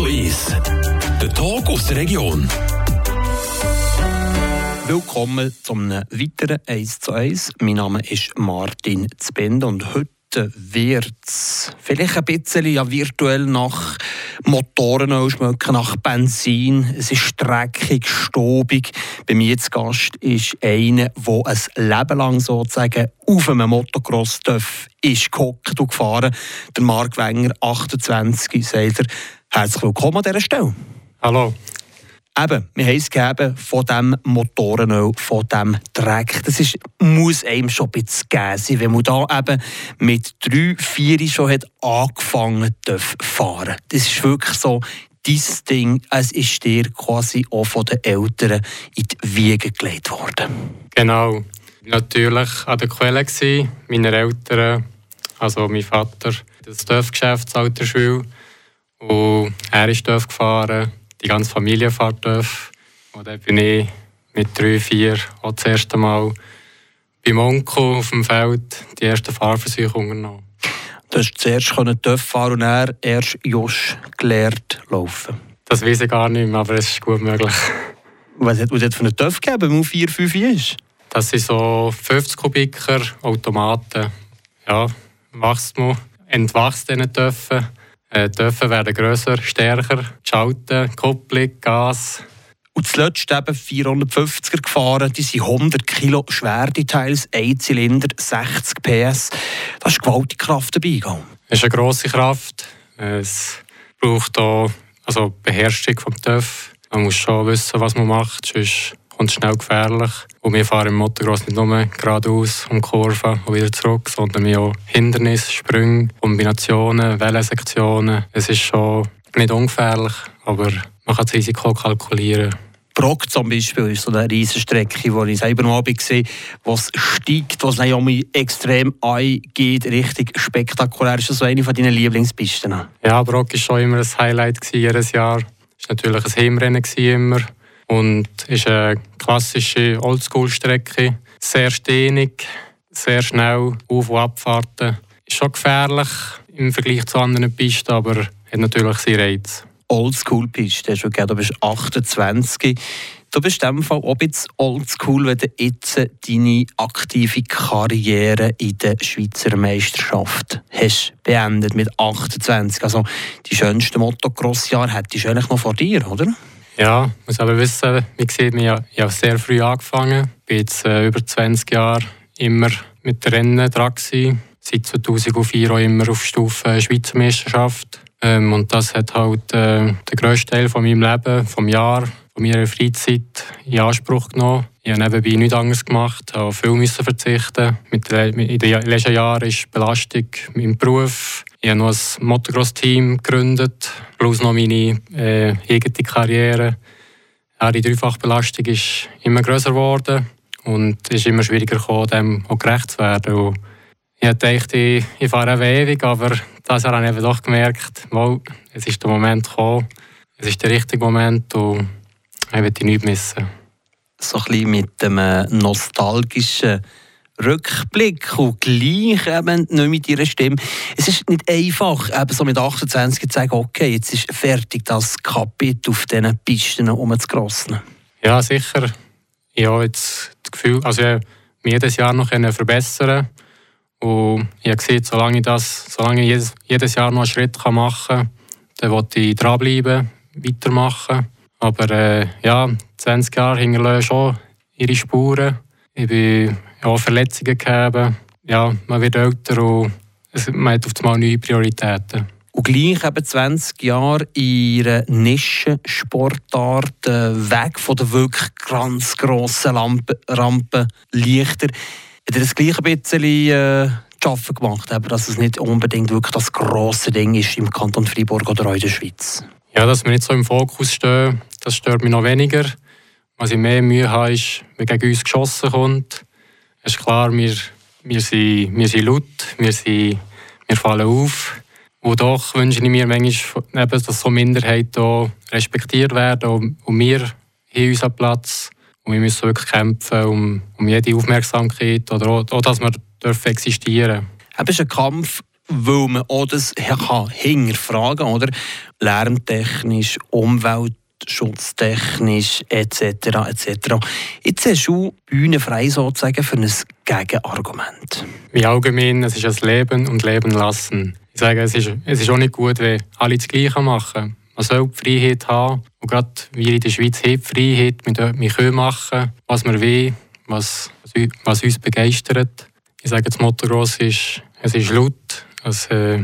zu 1. Der Talk aus der Region. Willkommen zum weiteren 1 zu 1. Mein Name ist Martin Zbend und heute wird es vielleicht ein bisschen ja, virtuell nach Motoren schmecken, nach Benzin. Es ist dreckig, stobig. Bei mir zu Gast ist einer, der ein Leben lang sozusagen auf einem Motocross darf, ist gehockt und gefahren. Der Marc Wenger, 28, sagt er. Herzlich willkommen an dieser Stelle. Hallo. Eben, wir haben es gegeben von diesem Motorenöl, von diesem Dreck. Das ist, muss einem schon ein bisschen geben sein, wenn man da eben mit drei, vier schon hat angefangen zu fahren. Das ist wirklich so, dieses Ding, es ist dir quasi auch von den Eltern in die Wiege gelegt worden. Genau. Natürlich an der Quelle meiner Eltern, also mein Vater, das Altersschule. Und er ist Dörf gefahren die ganze Familie fährt darf. Und dann bin ich mit drei, vier auch das erste Mal beim Onkel auf dem Feld die ersten Fahrversuche unternommen. Du hast zuerst TÜV fahren und er erst Josh gelernt laufen. Das weiß ich gar nicht mehr, aber es ist gut möglich. Was hat es für einen TÜV gegeben, wenn man 4, 5 ist? Das sind so 50 Kubiker Automaten. Ja, wachst man, entwachst diesen TÜV. Äh, die Dörfer werden grösser, stärker, Schalten, Kupplung, Gas. Und zuletzt eben 450er gefahren, die sind 100 Kilo schwer, die Teils, ein Zylinder, 60 PS. Da ist gewaltige Kraft dabei. Es ist eine grosse Kraft. Es braucht auch also Beherrschung vom TÜV. Man muss schon wissen, was man macht, sonst es schnell gefährlich. Und wir fahren im Motocross nicht nur geradeaus um Kurven und wieder zurück, sondern wir auch Hindernisse, Sprünge, Kombinationen, Wellensektionen. Es ist schon nicht ungefährlich, aber man kann das Risiko kalkulieren. Brock zum Beispiel ist so eine Riesenstrecke, wo ich selber mal gesehen wo es steigt, es dann extrem eingeht, richtig spektakulär. Ist das so eine von deinen Lieblingspisten? Ja, Brock war schon immer ein Highlight jedes Jahr. Es war natürlich ein Heimrennen immer. Und ist eine klassische Oldschool-Strecke. Sehr stehnig, sehr schnell Auf- und Abfahrten. Ist schon gefährlich im Vergleich zu anderen Pisten, aber hat natürlich seinen Reiz. Oldschool-Piste, du bist 28. Du bist in dem Fall auch bisschen oldschool, wenn du jetzt deine aktive Karriere in der Schweizer Meisterschaft hast beendet mit 28. Also die schönsten Motocross-Jahre hättest du eigentlich noch vor dir, oder? Ja, muss aber wissen, wie sieht, ich habe sehr früh angefangen. Ich bin jetzt äh, über 20 Jahre immer mit Rennen dran gewesen. Seit 2004 auch immer auf Stufe Schweizer Meisterschaft. Ähm, und das hat halt äh, den grössten Teil von meinem Leben, vom Jahr, von meiner Freizeit in Anspruch genommen. Ich habe nebenbei nichts anderes gemacht, habe viel müssen verzichten. Mit in den letzten Jahren ist Belastung im Beruf. Ich habe noch ein Motocross-Team gegründet, plus noch meine äh, eigene Karriere. Ja, die Dreifachbelastung ist immer größer geworden und es ist immer schwieriger geworden, dem auch gerecht zu werden. Und ich dachte, ich, ich fahre ewig, aber das habe ich doch gemerkt, mal, es ist der Moment gekommen, es ist der richtige Moment und ich will nichts missen so ein bisschen mit dem äh, nostalgischen Rückblick und gleich eben nicht mit ihrer Stimme. Es ist nicht einfach, eben so mit 28 zu sagen, okay, jetzt ist fertig das Kapitel auf diesen Pisten umzugrossen. Ja, sicher. Ich habe jetzt das Gefühl, also ich mich jedes Jahr noch verbessern und ich habe gesehen, solange ich, das, solange ich jedes, jedes Jahr noch einen Schritt machen kann, dann will ich dranbleiben, weitermachen. Aber äh, ja, 20 Jahre hinterlassen schon ihre Spuren. Ich bin ja, Verletzungen gehabt. Ja, man wird älter und man hat auf einmal neue Prioritäten. Und gleich eben 20 Jahre in einer Nischensportart, äh, weg von der wirklich ganz grossen Lampe, Rampenlichter. Hat er das gleich ein bisschen äh, zu arbeiten gemacht, aber dass es nicht unbedingt wirklich das grosse Ding ist im Kanton Freiburg oder auch in der Schweiz? Ja, dass wir nicht so im Fokus stehen, das stört mich noch weniger. Was ich mehr Mühe habe, ist, wenn gegen uns geschossen kommt. Es ist klar, wir, wir, sind, wir sind laut, wir, sind, wir fallen auf. Und doch wünsche ich mir manchmal, dass so Minderheiten respektiert werden und, wir haben unseren Platz. Und wir müssen wirklich kämpfen um, um jede Aufmerksamkeit oder auch, auch dass wir dürfen existieren dürfen. Es ist ein Kampf weil man auch das kann hinterfragen oder? Lärmtechnisch, umweltschutztechnisch etc. etc. Jetzt hast du Bühne frei sozusagen für ein Gegenargument. Wie allgemein, es ist das Leben und Leben lassen. Ich sage, es ist, es ist auch nicht gut, wenn alle das Gleiche machen. Man soll die Freiheit haben. Und gerade wir in der Schweiz haben die Freiheit. Wir können machen, was wir wollen, was, was uns begeistert. Ich sage, das Motocross ist, es ist laut, es, äh,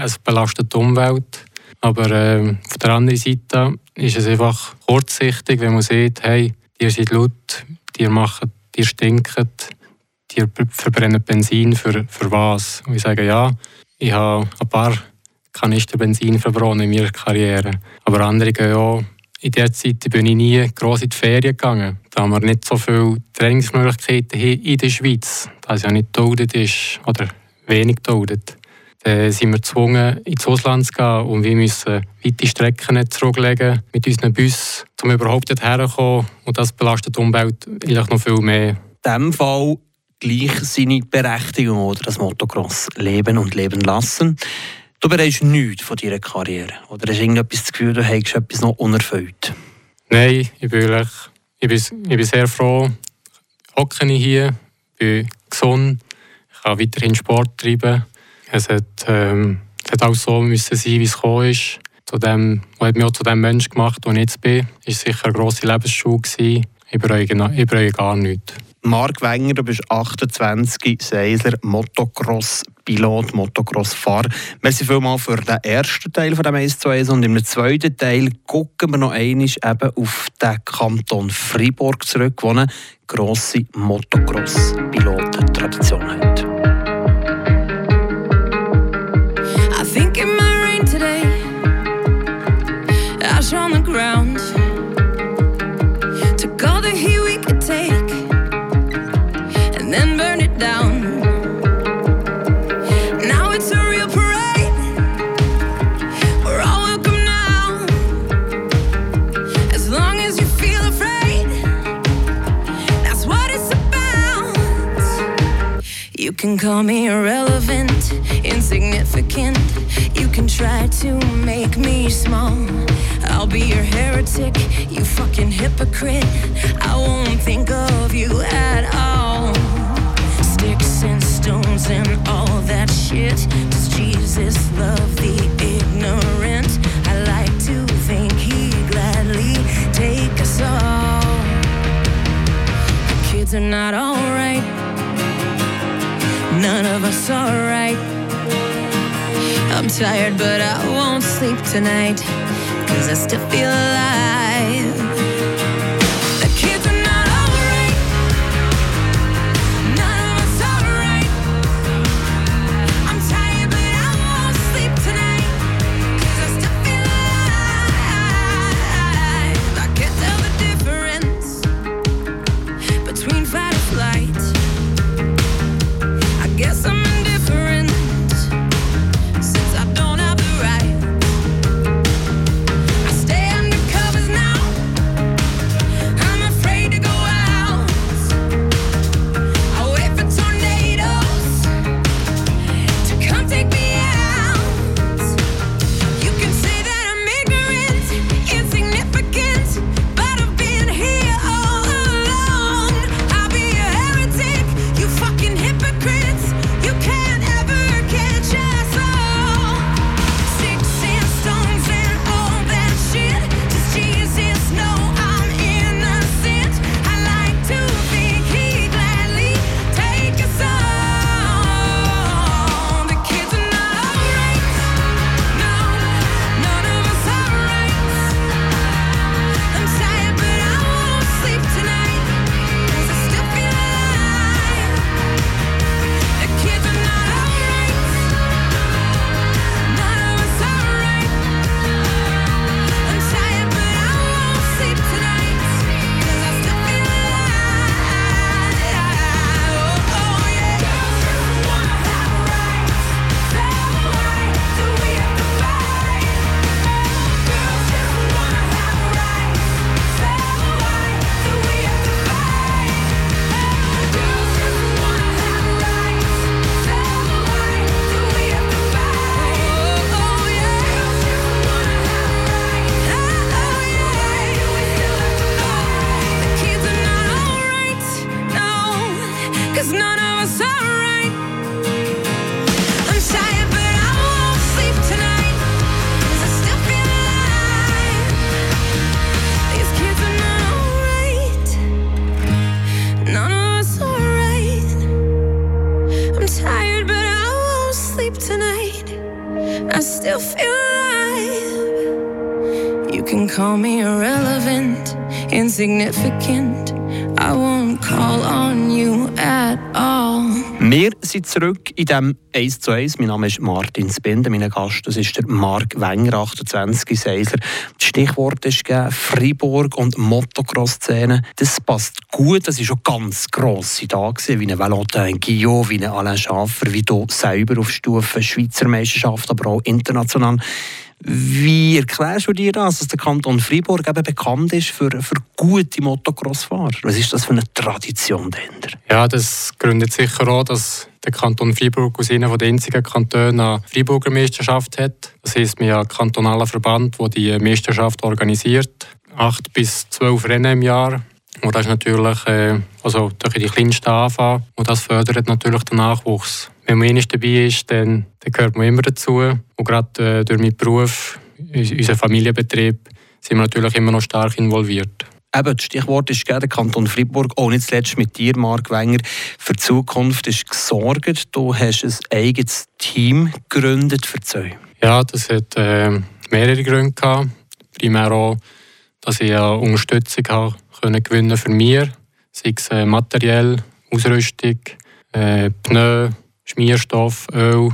es belastet die Umwelt. Aber äh, auf der anderen Seite ist es einfach kurzsichtig, wenn man sieht, hey, ihr seid laut, ihr macht, ihr stinken, ihr verbrennen Benzin für, für was? Und ich sage, ja, ich habe ein paar Kanister Benzin verbrannt in meiner Karriere. Aber andere gehen auch. In der Zeit bin ich nie gross in die Ferien gegangen. Da haben wir nicht so viele Trainingsmöglichkeiten hier in der Schweiz. Da es ja nicht geduldet ist oder wenig geduldet. Dann sind wir gezwungen, ins Ausland zu gehen und wir müssen weite Strecken zurücklegen mit unseren Bussen, um überhaupt dorthin zu kommen. Und das belastet die Umwelt eigentlich noch viel mehr. In diesem Fall gleich seine Berechtigung oder das Motocross leben und leben lassen. Du bereist nichts von deiner Karriere? Oder hast du irgendetwas das Gefühl, du hast etwas noch unerfüllt? Nein, ich bin, ehrlich, ich bin, ich bin sehr froh. Hocke ich hier, bin gesund, ich kann weiterhin Sport treiben. Es hat, ähm, es hat auch so müssen sein, wie es gekommen ist. Zu dem, was hat mich auch zu dem Menschen gemacht, der ich jetzt bin. Es war sicher eine grosse Lebensschule. Ich bereue, ich bereue gar nichts. Marc Wenger, du bist 28, Seisler, Motocross-Pilot, Motocross-Fahrer. Merci vielmals für den ersten Teil von dem 1 zu 1 und im zweiten Teil gucken wir noch einmal eben auf den Kanton Fribourg zurück, wo eine grosse Motocross-Piloten-Tradition hat. crash on the ground. Took all the heat we could take and then burned it down. Now it's a real parade. We're all welcome now. As long as you feel afraid, that's what it's about. You can call me irrelevant, insignificant. You can try to make me small I'll be your heretic, you fucking hypocrite. I won't think of you at all. Sticks and stones and all that shit. Does Jesus love the ignorant? I like to think he gladly take us all. The kids are not alright none of us are right. I'm tired, but I won't sleep tonight us to feel alive. Still feel. You can call me irrelevant, insignificant. I won't call on you at all. Wir sind zurück in dem 1 zu 1. Mein Name ist Martin Spinde. Mein Gast das ist der Marc Wenger, 28 Seisler. Das Stichwort ist Freiburg und Motocross-Szene. Das passt gut. Das war schon ganz grosse da wie ein Valentin Guillaume, wie ein Alain Schaffer, wie du selber auf Stufe Schweizer Meisterschaft, aber auch international. Wie erklärst du dir das, dass der Kanton Freiburg eben bekannt ist für, für gute Motocross-Fahrer? Was ist das für eine Tradition dahinter? Ja, das gründet sicher auch, dass der Kanton Freiburg aus einer der einzigen Kantone eine Freiburger Meisterschaft hat. Das heisst, wir haben einen kantonalen Verband, der die Meisterschaft organisiert. Acht bis zwölf Rennen im Jahr. Und das ist natürlich äh, also die kleinsten anfangen. Und das fördert natürlich den Nachwuchs wenn man einmal dabei ist, dann, dann gehört man immer dazu. Und gerade äh, durch meinen Beruf, unseren Familienbetrieb, sind wir natürlich immer noch stark involviert. Eben, das Stichwort ist der Kanton Fribourg, auch nicht zuletzt mit dir, Marc Wenger, für die Zukunft ist gesorgt. Du hast ein eigenes Team gegründet für zwei. Ja, das hat äh, mehrere Gründe gehabt. Primär auch, dass ich eine Unterstützung habe können gewinnen für mich, sei es äh, materiell, Ausrüstung, äh, Pneu, Schmierstoff, Öl,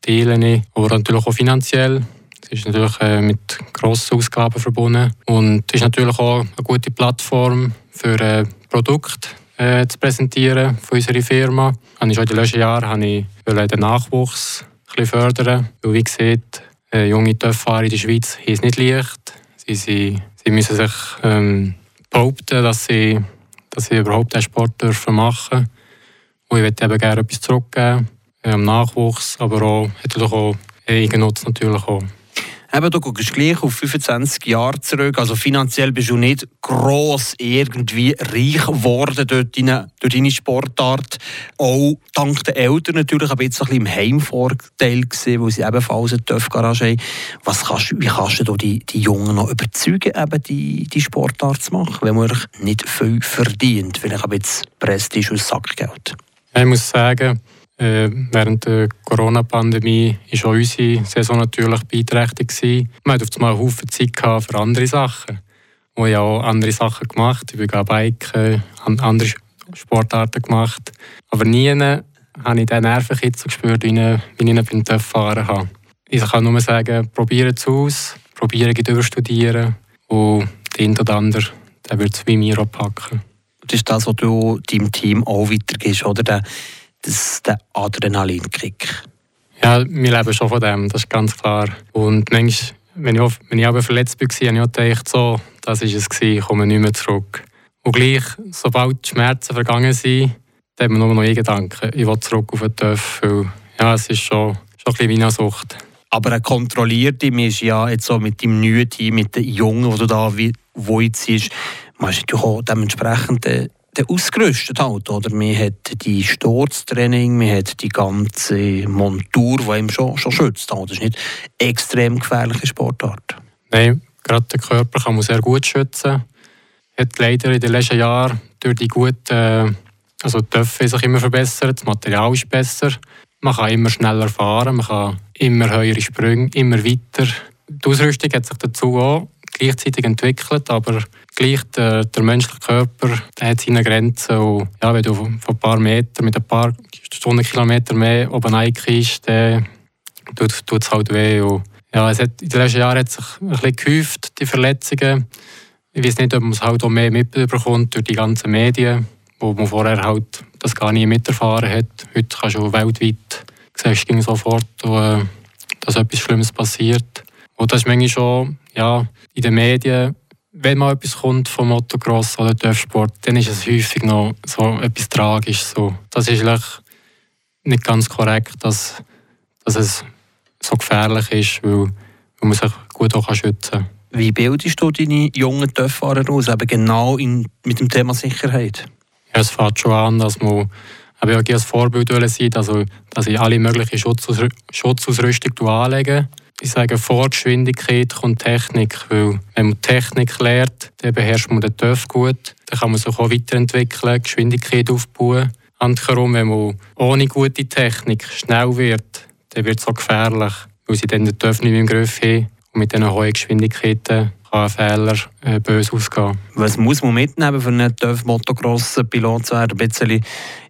Teilen, aber natürlich auch finanziell. Das ist natürlich äh, mit grossen Ausgaben verbunden und ist natürlich auch eine gute Plattform für äh, Produkte äh, zu präsentieren von unserer Firma. Schon in den letzten Jahren habe ich den Nachwuchs ein fördern. Weil wie gesagt, junge Töpffahrer in der Schweiz haben es nicht leicht. Sie, sie, sie müssen sich ähm, behaupten, dass sie, dass sie überhaupt diesen Sport machen dürfen. Und ich möchte eben gerne etwas zurückgeben, am ähm, Nachwuchs, aber auch, hat auch Eigennutz natürlich auch. Eben, du guckst gleich auf 25 Jahre zurück. Also finanziell bist du nicht gross irgendwie reich geworden durch deine, durch deine Sportart. Auch dank der Eltern natürlich, aber jetzt ein bisschen im Heimvorteil gesehen, weil sie ebenfalls eine TÜV-Garage haben. Was kannst, wie kannst du die, die Jungen noch überzeugen, eben die, die Sportart zu machen, wenn man nicht viel verdient? Vielleicht ein bisschen Prestige und Sackgeld. Ich muss sagen, äh, während der Corona-Pandemie war auch unsere Saison natürlich beeinträchtigt. Man hatte auf einmal Haufen Zeit für andere Sachen. Und ich habe auch andere Sachen gemacht. Ich bin Biken, andere Sportarten gemacht. Aber nie habe ich den Nervenkitzel gespürt, wie ich, TÜV fahren habe. Ich kann nur sagen, probiere es aus, probiere es durchstudieren und der eine oder andere wird es wie mir auch Das ist das, was du deinem Team auch weitergibst, oder? Der, das, der Adrenalinkick. Ja, wir leben schon von dem, das ist ganz klar. Und manchmal, wenn ich, auch, wenn ich aber verletzt war, habe ich gedacht, so, das war es, ich komme nicht mehr zurück. Und gleich, sobald die Schmerzen vergangen sind, hat man nur noch einen Gedanken, ich will zurück auf den TÜV. Ja, es ist schon, schon ein bisschen wie eine Sucht. Aber ein kontrolllierte ist ja jetzt so mit dem neuen Team, mit den Jungen, die du da wo jetzt siehst, man ist natürlich auch dementsprechend äh, ausgerüstet halt, oder? Man hat die Sturztraining, man hat die ganze Montur, die einem schon, schon schützt. Das ist nicht eine extrem gefährliche Sportart. Nein, gerade der Körper kann man sehr gut schützen. Hat leider in den letzten Jahren durch die gute, äh, also die sich immer verbessert, das Material ist besser. Man kann immer schneller fahren, man kann immer höhere Sprünge, immer weiter. Die Ausrüstung hat sich dazu auch gleichzeitig entwickelt, aber gleich der, der menschliche Körper der hat seine Grenzen. Und ja, wenn du von ein paar Metern mit ein paar Stundenkilometer mehr oben reinkriegst, dann tut es halt weh. Und ja, es hat, in den letzten Jahren hat sich ein bisschen gehäuft, die Verletzungen. Ich weiß nicht, ob man es halt auch mehr mitbekommt durch die ganzen Medien, wo man vorher halt das gar nicht miterfahren hat. Heute kannst du weltweit siehst du sofort, äh, dass etwas Schlimmes passiert. Und das ist manchmal schon ja, in den Medien, wenn mal etwas kommt vom Motocross oder Dörfsport, dann ist es häufig noch so etwas Tragisches. So. Das ist nicht ganz korrekt, dass, dass es so gefährlich ist, weil, weil man sich gut auch schützen kann. Wie bildest du deine jungen Töpffahrer aus, eben genau in, mit dem Thema Sicherheit? Ja, es fängt schon an, dass man aber ich als Vorbild sein, also, dass ich alle möglichen Schutzausrüstung anlege ich sage, vor Geschwindigkeit kommt Technik. Weil wenn man Technik lernt, dann beherrscht man den TÜV gut. Dann kann man sich auch weiterentwickeln, Geschwindigkeit aufbauen. Andersherum, wenn man ohne gute Technik schnell wird, dann wird es auch gefährlich. Weil sie dann den TÜV nicht mehr im Griff haben. Und mit diesen hohen Geschwindigkeiten kann ein Fehler äh, böse ausgehen. Was muss man mitnehmen für einen TÜV-Motocross-Pilot zu werden? Ein bisschen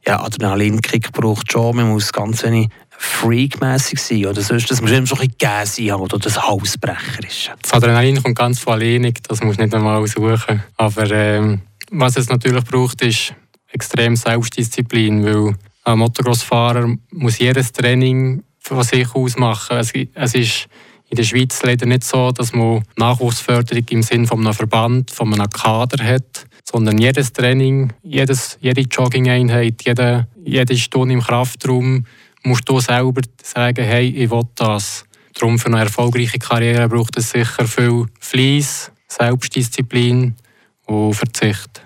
ja, Adrenalinkick braucht schon. Man muss ganz wenig freakmäßig sein. Oder sonst, dass man schon ein bisschen gegeben sein oder das Hausbrecher ist. Das Adrenalin kommt ganz von alleine. Das muss nicht einmal suchen. Aber ähm, was es natürlich braucht, ist extrem Selbstdisziplin. Weil ein Motocross-Fahrer muss jedes Training von sich aus machen. Es, es ist in der Schweiz leider nicht so, dass man Nachwuchsförderung im Sinne von einem Verband, von einem Kader hat, sondern jedes Training, jedes, jede Jogging-Einheit, jede, jede Stunde im Kraftraum musst du selber sagen, hey, ich will das. Darum für eine erfolgreiche Karriere braucht es sicher viel Fleiss, Selbstdisziplin und Verzicht.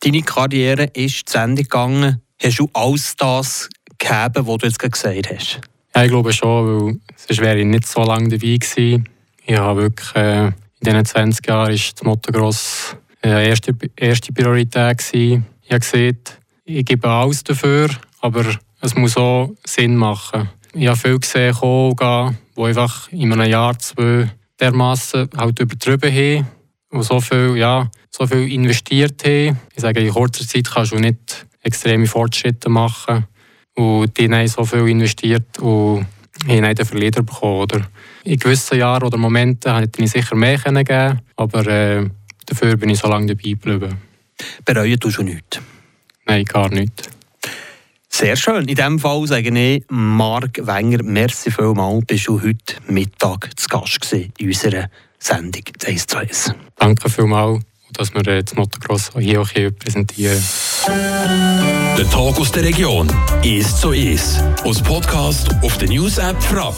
Deine Karriere ist zu Ende gegangen. Hast du alles das gegeben, was du jetzt gesagt hast? Ja, ich glaube schon, weil sonst wäre ich nicht so lange dabei gewesen. Ich habe wirklich, äh, in diesen 20 Jahren ist das Motocross äh, erste, erste Priorität gewesen. Ich habe gesehen, ich gebe alles dafür, aber es muss auch Sinn machen. Ich habe viel gesehen, kommen, gehen, die einfach in einem Jahr, zwei dermassen halt übertrieben haben und so viel, ja, so viel investiert haben. Ich sage, in kurzer Zeit kannst du nicht extreme Fortschritte machen. Und die haben so viel investiert und haben den Verlierer bekommen. Oder in gewissen Jahren oder Momenten hätte ich sicher mehr geben aber äh, dafür bin ich so lange dabei geblieben. Bereuen du nichts? Nein, gar nicht. Sehr schön. In diesem Fall sage ich Marc Wenger, merci vielmals, bist du heute Mittag zu Gast in unserer Sendung 1 zu 1. Danke vielmals, dass wir das Motocross hier auch hier präsentieren. Der Tag aus der Region ist so ist. Aus Podcast auf der News App Frapp.